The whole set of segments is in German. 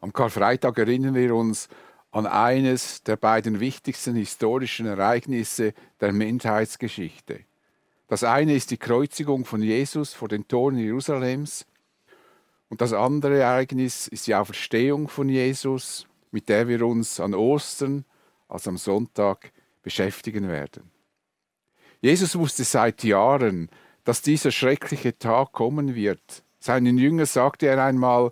Am Karfreitag erinnern wir uns an eines der beiden wichtigsten historischen Ereignisse der Menschheitsgeschichte. Das eine ist die Kreuzigung von Jesus vor den Toren Jerusalems und das andere Ereignis ist die Auferstehung von Jesus, mit der wir uns an Ostern, also am Sonntag, beschäftigen werden. Jesus wusste seit Jahren, dass dieser schreckliche Tag kommen wird. Seinen Jüngern sagte er einmal,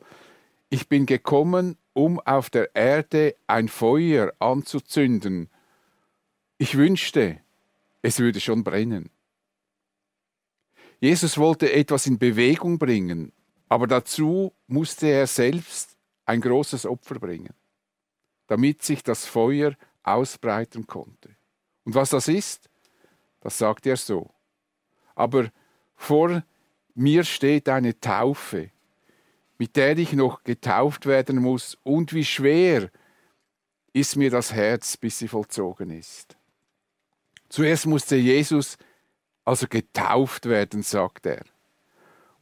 ich bin gekommen, um auf der Erde ein Feuer anzuzünden. Ich wünschte, es würde schon brennen. Jesus wollte etwas in Bewegung bringen, aber dazu musste er selbst ein großes Opfer bringen, damit sich das Feuer ausbreiten konnte. Und was das ist, das sagt er so. Aber vor mir steht eine Taufe, mit der ich noch getauft werden muss, und wie schwer ist mir das Herz, bis sie vollzogen ist. Zuerst musste Jesus also getauft werden, sagt er.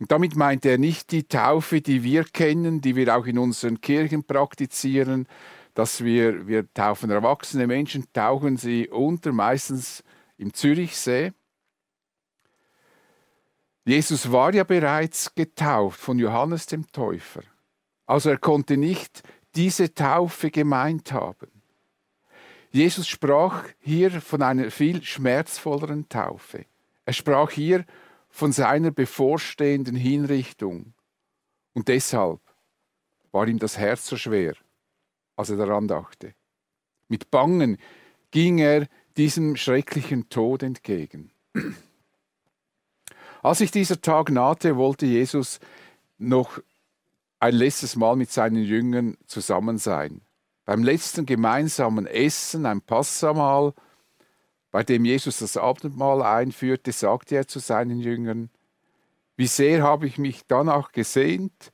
Und damit meint er nicht die Taufe, die wir kennen, die wir auch in unseren Kirchen praktizieren, dass wir, wir taufen erwachsene Menschen, tauchen sie unter, meistens im Zürichsee. Jesus war ja bereits getauft von Johannes dem Täufer. Also er konnte nicht diese Taufe gemeint haben. Jesus sprach hier von einer viel schmerzvolleren Taufe. Er sprach hier von seiner bevorstehenden Hinrichtung. Und deshalb war ihm das Herz so schwer, als er daran dachte. Mit Bangen ging er diesem schrecklichen Tod entgegen. Als sich dieser Tag nahte, wollte Jesus noch ein letztes Mal mit seinen Jüngern zusammen sein. Beim letzten gemeinsamen Essen, ein Passamal, bei dem Jesus das Abendmahl einführte, sagte er zu seinen Jüngern, wie sehr habe ich mich danach gesehnt,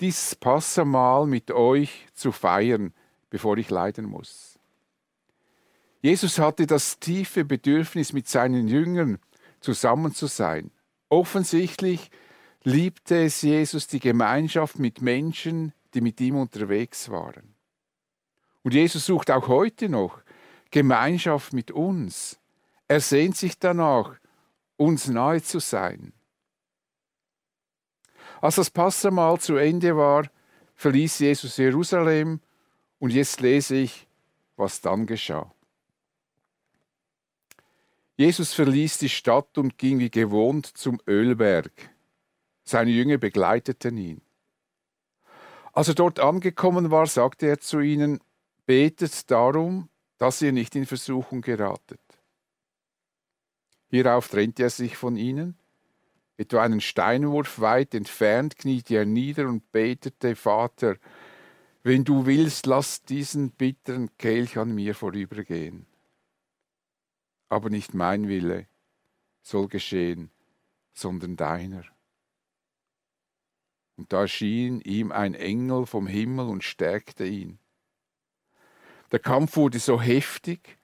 dieses Passamal mit euch zu feiern, bevor ich leiden muss. Jesus hatte das tiefe Bedürfnis, mit seinen Jüngern zusammen zu sein. Offensichtlich liebte es Jesus die Gemeinschaft mit Menschen, die mit ihm unterwegs waren. Und Jesus sucht auch heute noch Gemeinschaft mit uns. Er sehnt sich danach, uns nahe zu sein. Als das Passamal zu Ende war, verließ Jesus Jerusalem und jetzt lese ich, was dann geschah. Jesus verließ die Stadt und ging wie gewohnt zum Ölberg. Seine Jünger begleiteten ihn. Als er dort angekommen war, sagte er zu ihnen, betet darum, dass ihr nicht in Versuchung geratet. Hierauf trennte er sich von ihnen. Etwa einen Steinwurf weit entfernt kniete er nieder und betete, Vater, wenn du willst, lass diesen bitteren Kelch an mir vorübergehen aber nicht mein Wille soll geschehen, sondern deiner. Und da erschien ihm ein Engel vom Himmel und stärkte ihn. Der Kampf wurde so heftig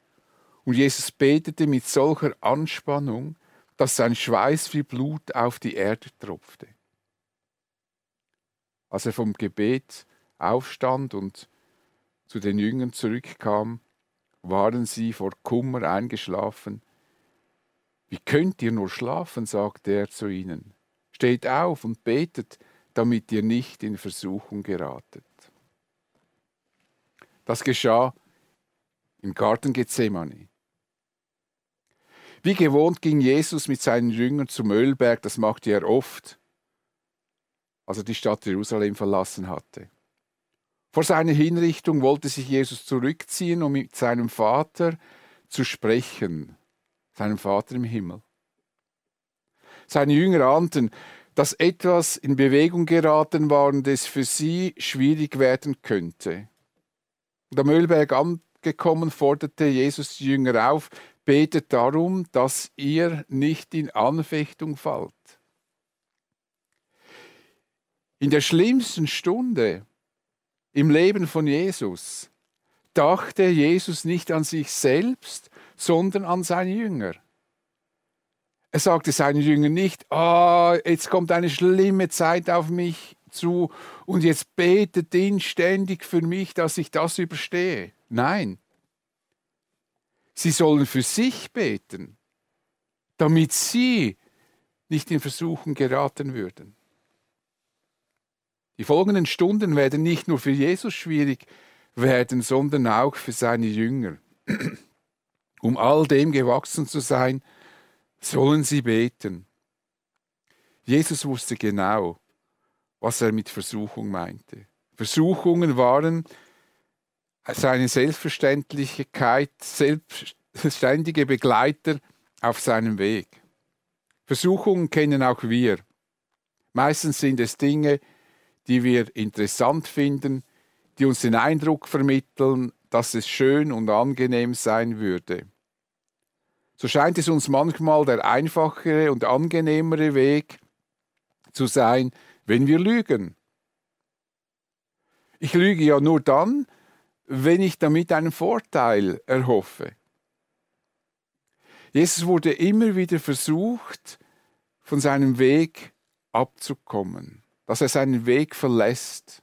und Jesus betete mit solcher Anspannung, dass sein Schweiß wie Blut auf die Erde tropfte. Als er vom Gebet aufstand und zu den Jüngern zurückkam, waren sie vor Kummer eingeschlafen. Wie könnt ihr nur schlafen? sagte er zu ihnen. Steht auf und betet, damit ihr nicht in Versuchung geratet. Das geschah im Garten Gethsemane. Wie gewohnt ging Jesus mit seinen Jüngern zum Ölberg, das machte er oft, als er die Stadt Jerusalem verlassen hatte. Vor seiner Hinrichtung wollte sich Jesus zurückziehen, um mit seinem Vater zu sprechen, seinem Vater im Himmel. Seine Jünger ahnten, dass etwas in Bewegung geraten war und es für sie schwierig werden könnte. Und am Ölberg angekommen forderte Jesus die Jünger auf, betet darum, dass ihr nicht in Anfechtung fallt. In der schlimmsten Stunde im Leben von Jesus dachte Jesus nicht an sich selbst, sondern an seine Jünger. Er sagte seinen Jüngern nicht, oh, jetzt kommt eine schlimme Zeit auf mich, zu und jetzt betet inständig für mich, dass ich das überstehe. Nein. Sie sollen für sich beten, damit sie nicht in Versuchen geraten würden. Die folgenden Stunden werden nicht nur für Jesus schwierig werden, sondern auch für seine Jünger. Um all dem gewachsen zu sein, sollen sie beten. Jesus wusste genau, was er mit Versuchung meinte. Versuchungen waren seine Selbstverständlichkeit, selbstständige Begleiter auf seinem Weg. Versuchungen kennen auch wir. Meistens sind es Dinge, die wir interessant finden, die uns den Eindruck vermitteln, dass es schön und angenehm sein würde. So scheint es uns manchmal der einfachere und angenehmere Weg zu sein, wenn wir lügen. Ich lüge ja nur dann, wenn ich damit einen Vorteil erhoffe. Jesus wurde immer wieder versucht, von seinem Weg abzukommen, dass er seinen Weg verlässt.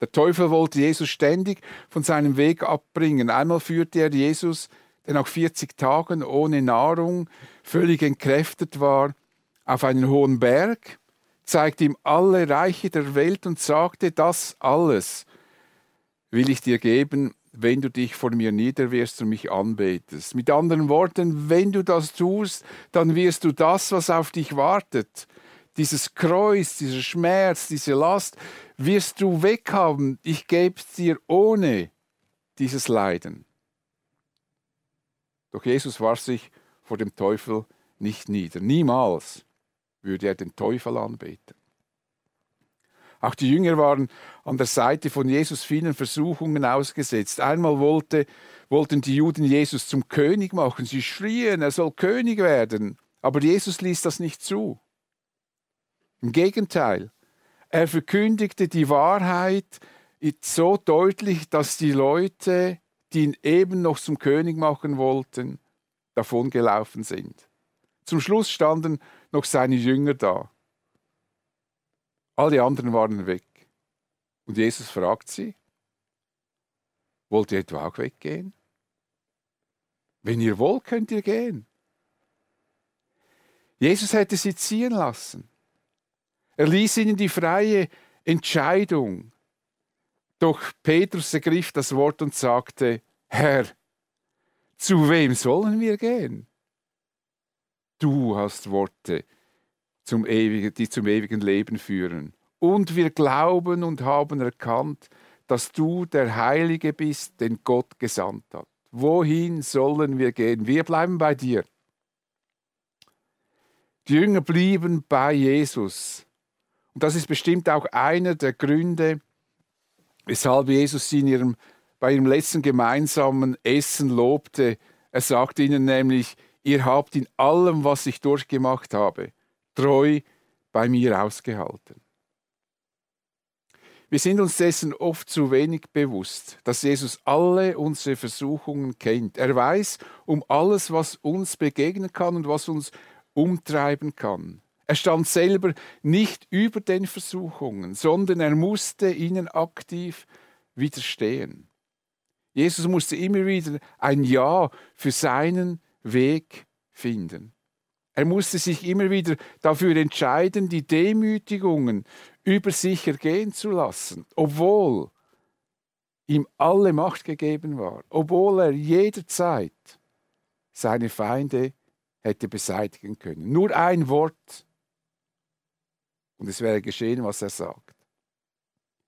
Der Teufel wollte Jesus ständig von seinem Weg abbringen. Einmal führte er Jesus, der nach 40 Tagen ohne Nahrung völlig entkräftet war, auf einen hohen Berg, zeigte ihm alle Reiche der Welt und sagte, das alles will ich dir geben, wenn du dich vor mir niederwirst und mich anbetest. Mit anderen Worten, wenn du das tust, dann wirst du das, was auf dich wartet, dieses Kreuz, dieser Schmerz, diese Last, wirst du weghaben. Ich gebe dir ohne dieses Leiden. Doch Jesus warf sich vor dem Teufel nicht nieder. Niemals würde er den Teufel anbeten. Auch die Jünger waren an der Seite von Jesus vielen Versuchungen ausgesetzt. Einmal wollte, wollten die Juden Jesus zum König machen. Sie schrien, er soll König werden. Aber Jesus ließ das nicht zu. Im Gegenteil, er verkündigte die Wahrheit so deutlich, dass die Leute, die ihn eben noch zum König machen wollten, davongelaufen sind. Zum Schluss standen noch seine Jünger da. Alle anderen waren weg. Und Jesus fragt sie, wollt ihr etwa auch weggehen? Wenn ihr wollt, könnt ihr gehen. Jesus hätte sie ziehen lassen. Er ließ ihnen die freie Entscheidung. Doch Petrus ergriff das Wort und sagte, Herr, zu wem sollen wir gehen? Du hast Worte, zum ewigen, die zum ewigen Leben führen. Und wir glauben und haben erkannt, dass du der Heilige bist, den Gott gesandt hat. Wohin sollen wir gehen? Wir bleiben bei dir. Die Jünger blieben bei Jesus. Und das ist bestimmt auch einer der Gründe, weshalb Jesus sie in ihrem, bei ihrem letzten gemeinsamen Essen lobte. Er sagte ihnen nämlich, ihr habt in allem, was ich durchgemacht habe, treu bei mir ausgehalten. Wir sind uns dessen oft zu wenig bewusst, dass Jesus alle unsere Versuchungen kennt. Er weiß um alles, was uns begegnen kann und was uns umtreiben kann. Er stand selber nicht über den Versuchungen, sondern er musste ihnen aktiv widerstehen. Jesus musste immer wieder ein Ja für seinen Weg finden. Er musste sich immer wieder dafür entscheiden, die Demütigungen über sich ergehen zu lassen, obwohl ihm alle Macht gegeben war, obwohl er jederzeit seine Feinde hätte beseitigen können. Nur ein Wort und es wäre geschehen, was er sagt.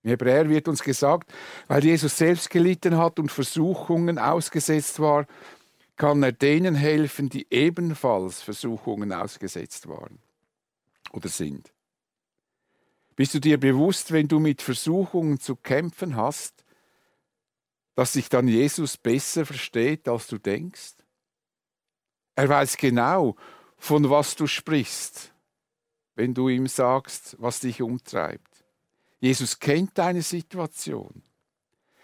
Im Hebräer wird uns gesagt, weil Jesus selbst gelitten hat und Versuchungen ausgesetzt war, kann er denen helfen, die ebenfalls Versuchungen ausgesetzt waren oder sind. Bist du dir bewusst, wenn du mit Versuchungen zu kämpfen hast, dass sich dann Jesus besser versteht, als du denkst? Er weiß genau, von was du sprichst, wenn du ihm sagst, was dich umtreibt. Jesus kennt deine Situation.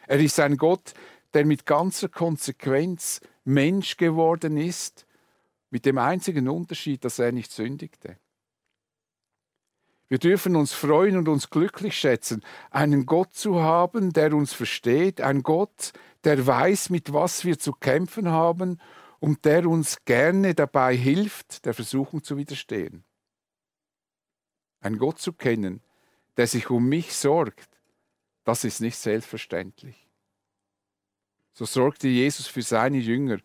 Er ist ein Gott, der mit ganzer Konsequenz Mensch geworden ist, mit dem einzigen Unterschied, dass er nicht sündigte. Wir dürfen uns freuen und uns glücklich schätzen, einen Gott zu haben, der uns versteht, ein Gott, der weiß, mit was wir zu kämpfen haben und der uns gerne dabei hilft, der Versuchung zu widerstehen. Ein Gott zu kennen, der sich um mich sorgt, das ist nicht selbstverständlich. So sorgte Jesus für seine Jünger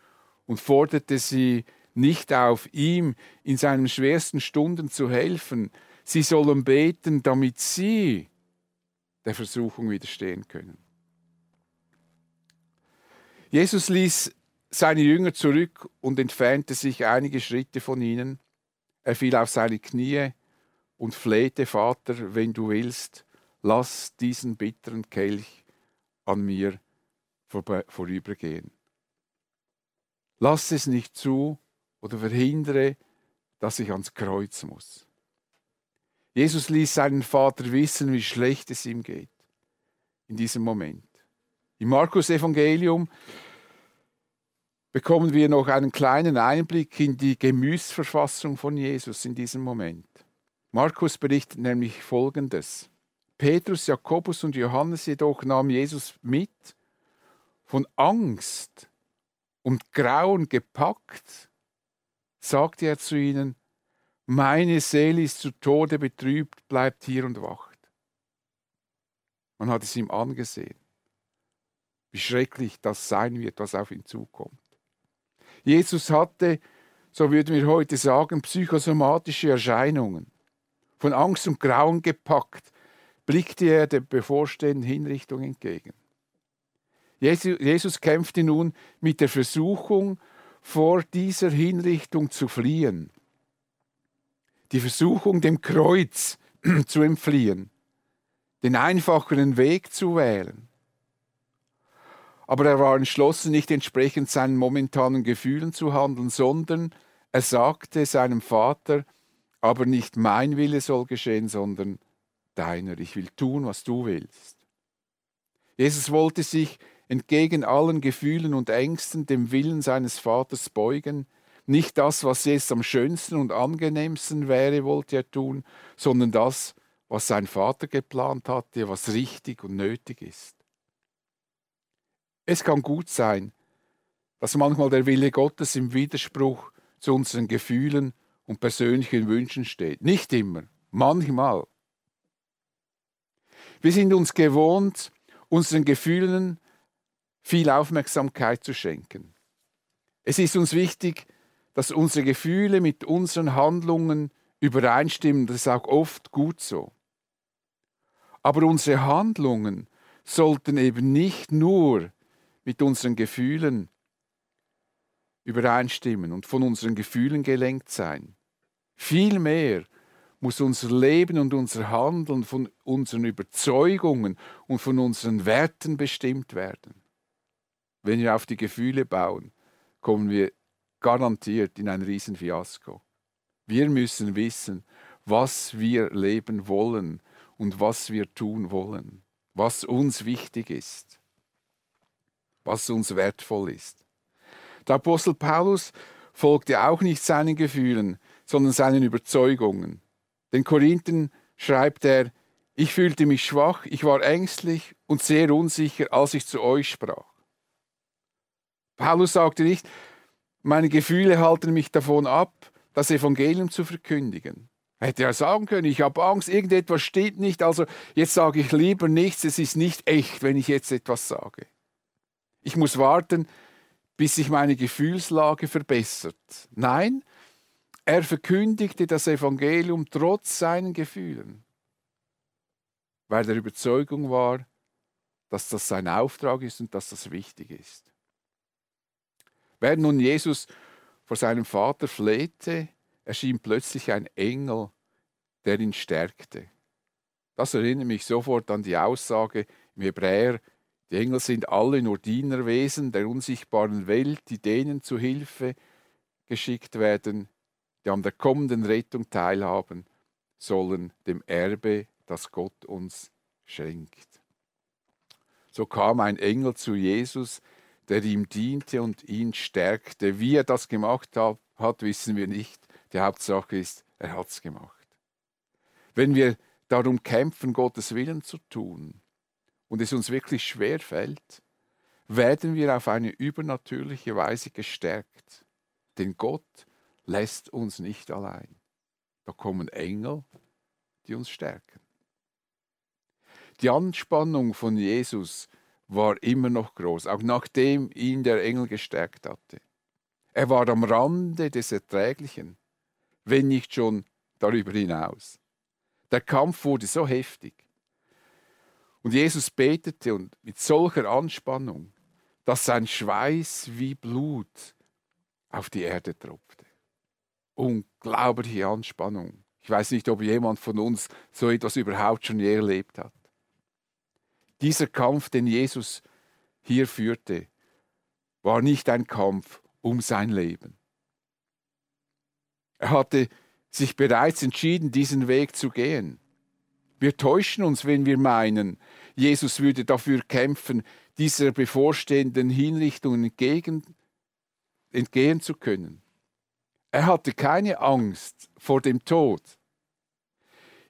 und forderte sie nicht auf, ihm in seinen schwersten Stunden zu helfen. Sie sollen beten, damit sie der Versuchung widerstehen können. Jesus ließ seine Jünger zurück und entfernte sich einige Schritte von ihnen. Er fiel auf seine Knie und flehte, Vater, wenn du willst, lass diesen bitteren Kelch an mir vorübergehen. Lass es nicht zu oder verhindere, dass ich ans Kreuz muss. Jesus ließ seinen Vater wissen, wie schlecht es ihm geht in diesem Moment. Im Markus Evangelium bekommen wir noch einen kleinen Einblick in die Gemütsverfassung von Jesus in diesem Moment. Markus berichtet nämlich Folgendes. Petrus, Jakobus und Johannes jedoch nahmen Jesus mit, von Angst und Grauen gepackt, sagte er zu ihnen, meine Seele ist zu Tode betrübt, bleibt hier und wacht. Man hat es ihm angesehen, wie schrecklich das sein wird, was auf ihn zukommt. Jesus hatte, so würden wir heute sagen, psychosomatische Erscheinungen. Von Angst und Grauen gepackt, blickte er der bevorstehenden Hinrichtung entgegen. Jesus kämpfte nun mit der Versuchung, vor dieser Hinrichtung zu fliehen. Die Versuchung, dem Kreuz zu entfliehen, den einfacheren Weg zu wählen. Aber er war entschlossen, nicht entsprechend seinen momentanen Gefühlen zu handeln, sondern er sagte seinem Vater, aber nicht mein Wille soll geschehen, sondern deiner. Ich will tun, was du willst. Jesus wollte sich entgegen allen Gefühlen und Ängsten dem Willen seines Vaters beugen. Nicht das, was jetzt am schönsten und angenehmsten wäre, wollte er tun, sondern das, was sein Vater geplant hatte, was richtig und nötig ist. Es kann gut sein, dass manchmal der Wille Gottes im Widerspruch zu unseren Gefühlen und persönlichen Wünschen steht. Nicht immer, manchmal. Wir sind uns gewohnt, unseren Gefühlen viel Aufmerksamkeit zu schenken. Es ist uns wichtig, dass unsere Gefühle mit unseren Handlungen übereinstimmen. Das ist auch oft gut so. Aber unsere Handlungen sollten eben nicht nur mit unseren Gefühlen übereinstimmen und von unseren Gefühlen gelenkt sein. Vielmehr muss unser Leben und unser Handeln von unseren Überzeugungen und von unseren Werten bestimmt werden. Wenn wir auf die Gefühle bauen, kommen wir garantiert in ein Riesenfiasko. Wir müssen wissen, was wir leben wollen und was wir tun wollen, was uns wichtig ist was uns wertvoll ist. Der Apostel Paulus folgte auch nicht seinen Gefühlen, sondern seinen Überzeugungen. Den Korinthen schreibt er, ich fühlte mich schwach, ich war ängstlich und sehr unsicher, als ich zu euch sprach. Paulus sagte nicht, meine Gefühle halten mich davon ab, das Evangelium zu verkündigen. Er hätte ja sagen können, ich habe Angst, irgendetwas steht nicht, also jetzt sage ich lieber nichts, es ist nicht echt, wenn ich jetzt etwas sage. Ich muss warten, bis sich meine Gefühlslage verbessert. Nein, er verkündigte das Evangelium trotz seinen Gefühlen, weil der Überzeugung war, dass das sein Auftrag ist und dass das wichtig ist. Während nun Jesus vor seinem Vater flehte, erschien plötzlich ein Engel, der ihn stärkte. Das erinnert mich sofort an die Aussage im Hebräer die Engel sind alle nur Dienerwesen der unsichtbaren Welt, die denen zu Hilfe geschickt werden, die an der kommenden Rettung teilhaben sollen, dem Erbe, das Gott uns schenkt. So kam ein Engel zu Jesus, der ihm diente und ihn stärkte. Wie er das gemacht hat, wissen wir nicht. Die Hauptsache ist, er hat es gemacht. wenn wir darum kämpfen, Gottes Willen zu tun und es uns wirklich schwer fällt, werden wir auf eine übernatürliche Weise gestärkt. Denn Gott lässt uns nicht allein. Da kommen Engel, die uns stärken. Die Anspannung von Jesus war immer noch groß, auch nachdem ihn der Engel gestärkt hatte. Er war am Rande des Erträglichen, wenn nicht schon darüber hinaus. Der Kampf wurde so heftig. Und Jesus betete und mit solcher Anspannung, dass sein Schweiß wie Blut auf die Erde tropfte. Unglaubliche Anspannung. Ich weiß nicht, ob jemand von uns so etwas überhaupt schon je erlebt hat. Dieser Kampf, den Jesus hier führte, war nicht ein Kampf um sein Leben. Er hatte sich bereits entschieden, diesen Weg zu gehen. Wir täuschen uns, wenn wir meinen, Jesus würde dafür kämpfen, dieser bevorstehenden Hinrichtung entgegen, entgehen zu können. Er hatte keine Angst vor dem Tod.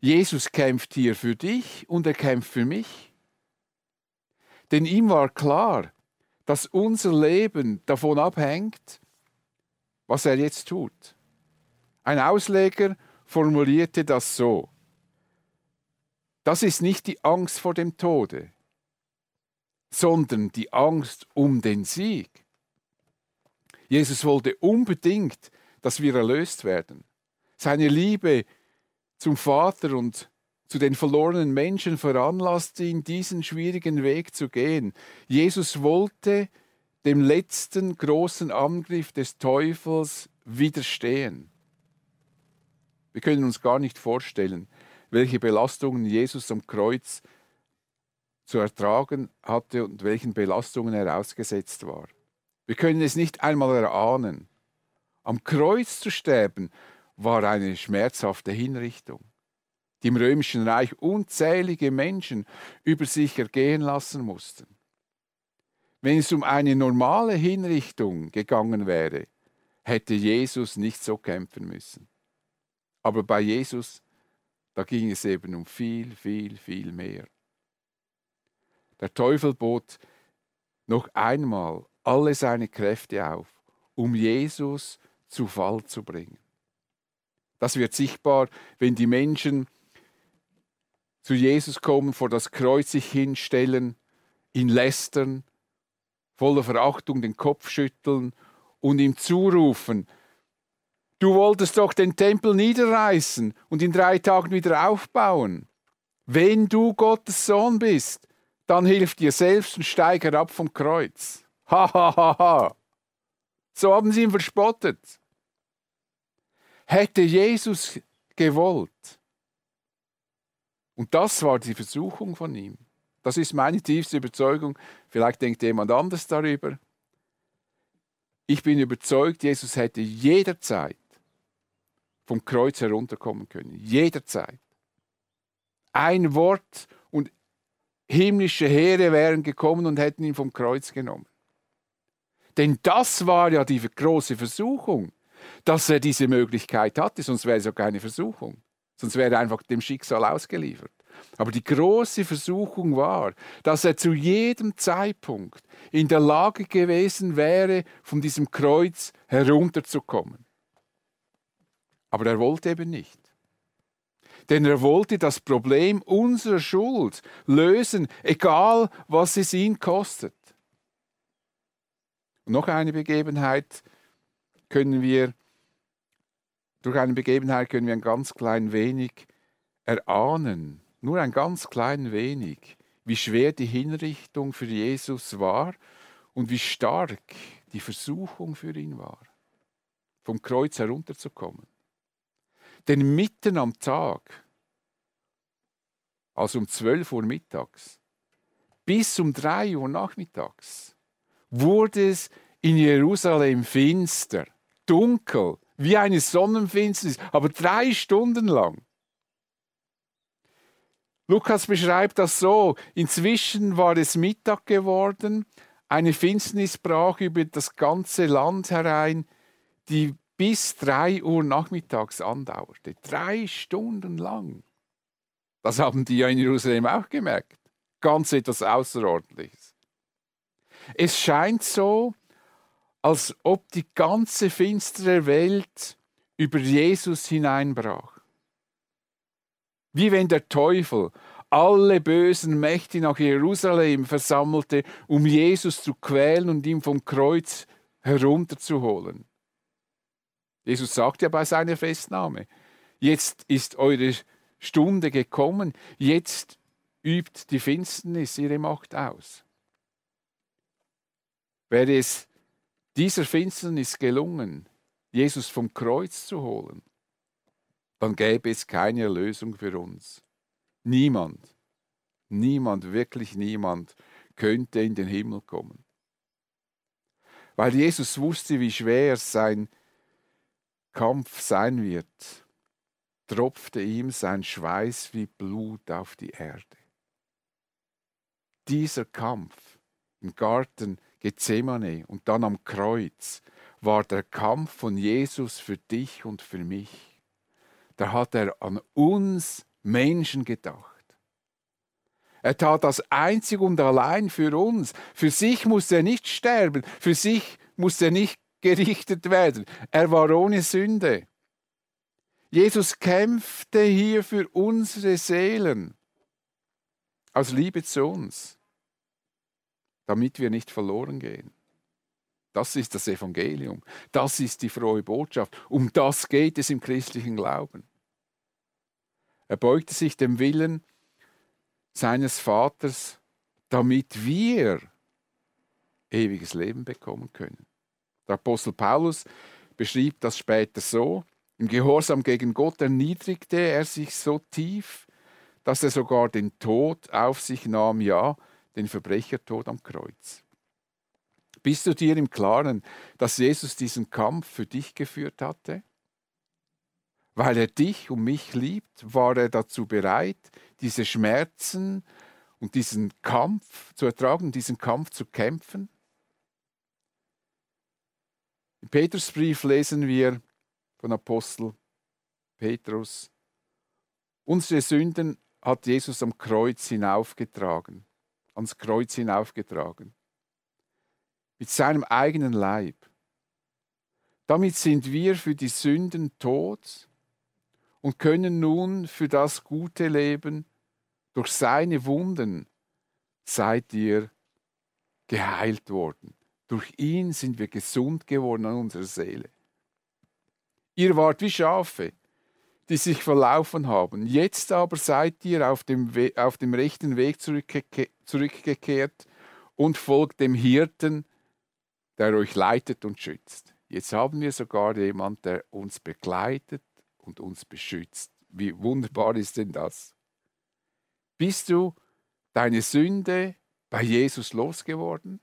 Jesus kämpft hier für dich und er kämpft für mich. Denn ihm war klar, dass unser Leben davon abhängt, was er jetzt tut. Ein Ausleger formulierte das so. Das ist nicht die Angst vor dem Tode, sondern die Angst um den Sieg. Jesus wollte unbedingt, dass wir erlöst werden. Seine Liebe zum Vater und zu den verlorenen Menschen veranlasste ihn, diesen schwierigen Weg zu gehen. Jesus wollte dem letzten großen Angriff des Teufels widerstehen. Wir können uns gar nicht vorstellen, welche Belastungen Jesus am Kreuz zu ertragen hatte und welchen Belastungen er ausgesetzt war. Wir können es nicht einmal erahnen. Am Kreuz zu sterben war eine schmerzhafte Hinrichtung, die im römischen Reich unzählige Menschen über sich ergehen lassen mussten. Wenn es um eine normale Hinrichtung gegangen wäre, hätte Jesus nicht so kämpfen müssen. Aber bei Jesus, da ging es eben um viel, viel, viel mehr. Der Teufel bot noch einmal alle seine Kräfte auf, um Jesus zu Fall zu bringen. Das wird sichtbar, wenn die Menschen zu Jesus kommen, vor das Kreuz sich hinstellen, ihn lästern, voller Verachtung den Kopf schütteln und ihm zurufen, du wolltest doch den Tempel niederreißen und in drei Tagen wieder aufbauen. Wenn du Gottes Sohn bist, dann hilf dir selbst und steig herab vom Kreuz. Ha, ha, ha, ha. So haben sie ihn verspottet. Hätte Jesus gewollt, und das war die Versuchung von ihm, das ist meine tiefste Überzeugung, vielleicht denkt jemand anders darüber, ich bin überzeugt, Jesus hätte jederzeit vom Kreuz herunterkommen können. Jederzeit. Ein Wort und himmlische Heere wären gekommen und hätten ihn vom Kreuz genommen. Denn das war ja die große Versuchung, dass er diese Möglichkeit hatte, sonst wäre es ja keine Versuchung. Sonst wäre er einfach dem Schicksal ausgeliefert. Aber die große Versuchung war, dass er zu jedem Zeitpunkt in der Lage gewesen wäre, von diesem Kreuz herunterzukommen. Aber er wollte eben nicht. Denn er wollte das Problem unserer Schuld lösen, egal was es ihn kostet. Und noch eine Begebenheit können wir, durch eine Begebenheit können wir ein ganz klein wenig erahnen, nur ein ganz klein wenig, wie schwer die Hinrichtung für Jesus war und wie stark die Versuchung für ihn war, vom Kreuz herunterzukommen. Denn mitten am Tag, also um 12 Uhr mittags, bis um 3 Uhr nachmittags, wurde es in Jerusalem finster, dunkel, wie eine Sonnenfinsternis, aber drei Stunden lang. Lukas beschreibt das so, inzwischen war es Mittag geworden, eine Finsternis brach über das ganze Land herein, die bis drei Uhr nachmittags andauerte. Drei Stunden lang. Das haben die ja in Jerusalem auch gemerkt. Ganz etwas Außerordentliches. Es scheint so, als ob die ganze finstere Welt über Jesus hineinbrach. Wie wenn der Teufel alle bösen Mächte nach Jerusalem versammelte, um Jesus zu quälen und ihn vom Kreuz herunterzuholen. Jesus sagt ja bei seiner Festnahme, jetzt ist eure Stunde gekommen, jetzt übt die Finsternis ihre Macht aus. Wäre es dieser Finsternis gelungen, Jesus vom Kreuz zu holen, dann gäbe es keine Erlösung für uns. Niemand, niemand, wirklich niemand könnte in den Himmel kommen. Weil Jesus wusste, wie schwer sein Kampf sein wird, tropfte ihm sein Schweiß wie Blut auf die Erde. Dieser Kampf im Garten Gethsemane und dann am Kreuz war der Kampf von Jesus für dich und für mich. Da hat er an uns Menschen gedacht. Er tat das einzig und allein für uns. Für sich musste er nicht sterben, für sich musste er nicht gerichtet werden. Er war ohne Sünde. Jesus kämpfte hier für unsere Seelen aus Liebe zu uns, damit wir nicht verloren gehen. Das ist das Evangelium. Das ist die frohe Botschaft. Um das geht es im christlichen Glauben. Er beugte sich dem Willen seines Vaters, damit wir ewiges Leben bekommen können. Der Apostel Paulus beschrieb das später so, im Gehorsam gegen Gott erniedrigte er sich so tief, dass er sogar den Tod auf sich nahm, ja, den Verbrechertod am Kreuz. Bist du dir im Klaren, dass Jesus diesen Kampf für dich geführt hatte? Weil er dich und mich liebt, war er dazu bereit, diese Schmerzen und diesen Kampf zu ertragen, diesen Kampf zu kämpfen? Im Petrusbrief lesen wir von Apostel Petrus, unsere Sünden hat Jesus am Kreuz hinaufgetragen, ans Kreuz hinaufgetragen, mit seinem eigenen Leib. Damit sind wir für die Sünden tot und können nun für das gute Leben durch seine Wunden seid ihr geheilt worden. Durch ihn sind wir gesund geworden an unserer Seele. Ihr wart wie Schafe, die sich verlaufen haben. Jetzt aber seid ihr auf dem, We auf dem rechten Weg zurückgeke zurückgekehrt und folgt dem Hirten, der euch leitet und schützt. Jetzt haben wir sogar jemanden, der uns begleitet und uns beschützt. Wie wunderbar ist denn das? Bist du deine Sünde bei Jesus losgeworden?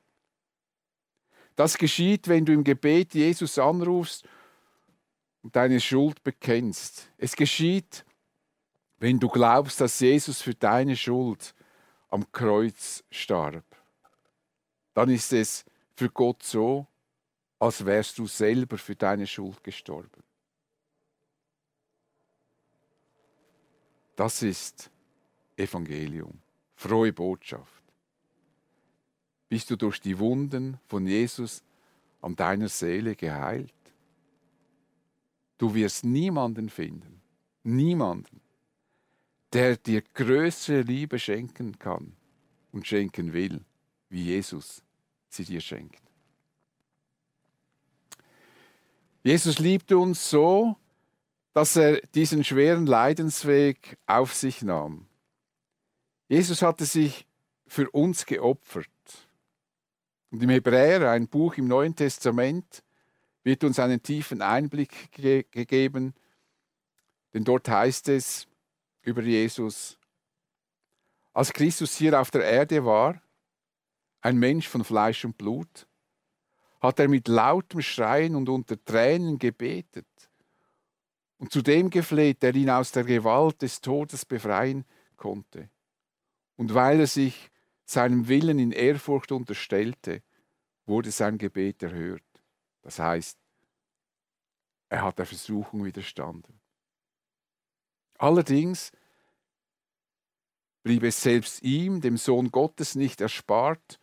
Das geschieht, wenn du im Gebet Jesus anrufst und deine Schuld bekennst. Es geschieht, wenn du glaubst, dass Jesus für deine Schuld am Kreuz starb. Dann ist es für Gott so, als wärst du selber für deine Schuld gestorben. Das ist Evangelium, frohe Botschaft bist du durch die Wunden von Jesus an deiner Seele geheilt. Du wirst niemanden finden, niemanden, der dir größere Liebe schenken kann und schenken will, wie Jesus sie dir schenkt. Jesus liebt uns so, dass er diesen schweren Leidensweg auf sich nahm. Jesus hatte sich für uns geopfert. Und im Hebräer, ein Buch im Neuen Testament, wird uns einen tiefen Einblick ge gegeben, denn dort heißt es über Jesus, als Christus hier auf der Erde war, ein Mensch von Fleisch und Blut, hat er mit lautem Schreien und unter Tränen gebetet und zu dem gefleht, der ihn aus der Gewalt des Todes befreien konnte. Und weil er sich seinem Willen in Ehrfurcht unterstellte, wurde sein Gebet erhört. Das heißt, er hat der Versuchung widerstanden. Allerdings blieb es selbst ihm, dem Sohn Gottes, nicht erspart,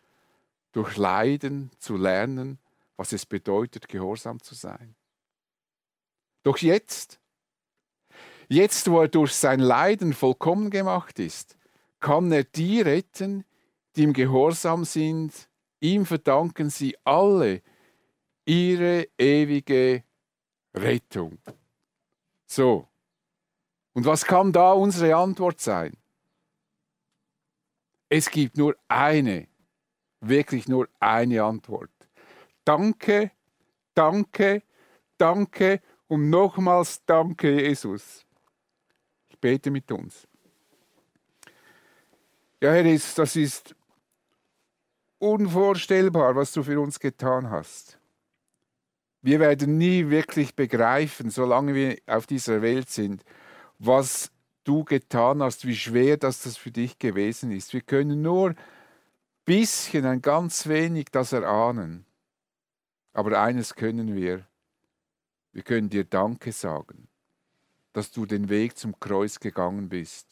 durch Leiden zu lernen, was es bedeutet, gehorsam zu sein. Doch jetzt, jetzt wo er durch sein Leiden vollkommen gemacht ist, kann er die retten, die ihm gehorsam sind. Ihm verdanken sie alle ihre ewige Rettung. So. Und was kann da unsere Antwort sein? Es gibt nur eine, wirklich nur eine Antwort. Danke, danke, danke und nochmals danke, Jesus. Ich bete mit uns. Ja, Herr das ist unvorstellbar, was du für uns getan hast. Wir werden nie wirklich begreifen, solange wir auf dieser Welt sind, was du getan hast, wie schwer das, das für dich gewesen ist. Wir können nur ein bisschen, ein ganz wenig das erahnen. Aber eines können wir. Wir können dir Danke sagen, dass du den Weg zum Kreuz gegangen bist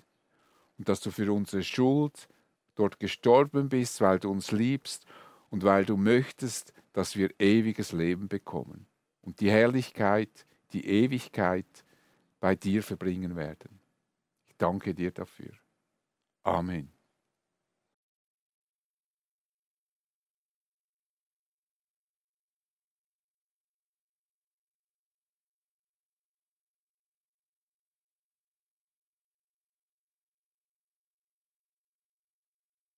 und dass du für unsere Schuld dort gestorben bist, weil du uns liebst und weil du möchtest, dass wir ewiges Leben bekommen und die Herrlichkeit, die Ewigkeit bei dir verbringen werden. Ich danke dir dafür. Amen.